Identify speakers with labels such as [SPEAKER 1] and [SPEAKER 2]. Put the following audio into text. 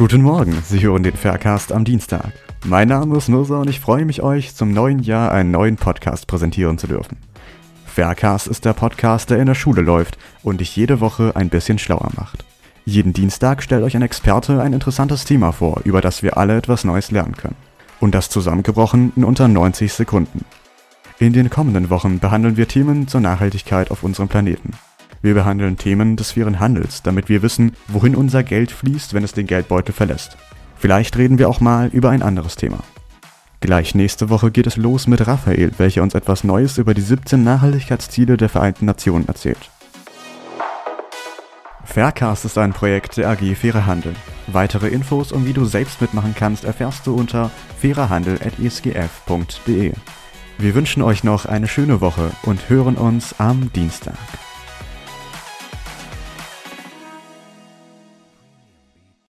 [SPEAKER 1] Guten Morgen, Sie hören den Faircast am Dienstag. Mein Name ist Mirza und ich freue mich, euch zum neuen Jahr einen neuen Podcast präsentieren zu dürfen. Faircast ist der Podcast, der in der Schule läuft und dich jede Woche ein bisschen schlauer macht. Jeden Dienstag stellt euch ein Experte ein interessantes Thema vor, über das wir alle etwas Neues lernen können. Und das zusammengebrochen in unter 90 Sekunden. In den kommenden Wochen behandeln wir Themen zur Nachhaltigkeit auf unserem Planeten. Wir behandeln Themen des fairen Handels, damit wir wissen, wohin unser Geld fließt, wenn es den Geldbeutel verlässt. Vielleicht reden wir auch mal über ein anderes Thema. Gleich nächste Woche geht es los mit Raphael, welcher uns etwas Neues über die 17 Nachhaltigkeitsziele der Vereinten Nationen erzählt. Faircast ist ein Projekt der AG Fairer Handel. Weitere Infos und wie du selbst mitmachen kannst, erfährst du unter fairerhandel.esgf.de. Wir wünschen euch noch eine schöne Woche und hören uns am Dienstag.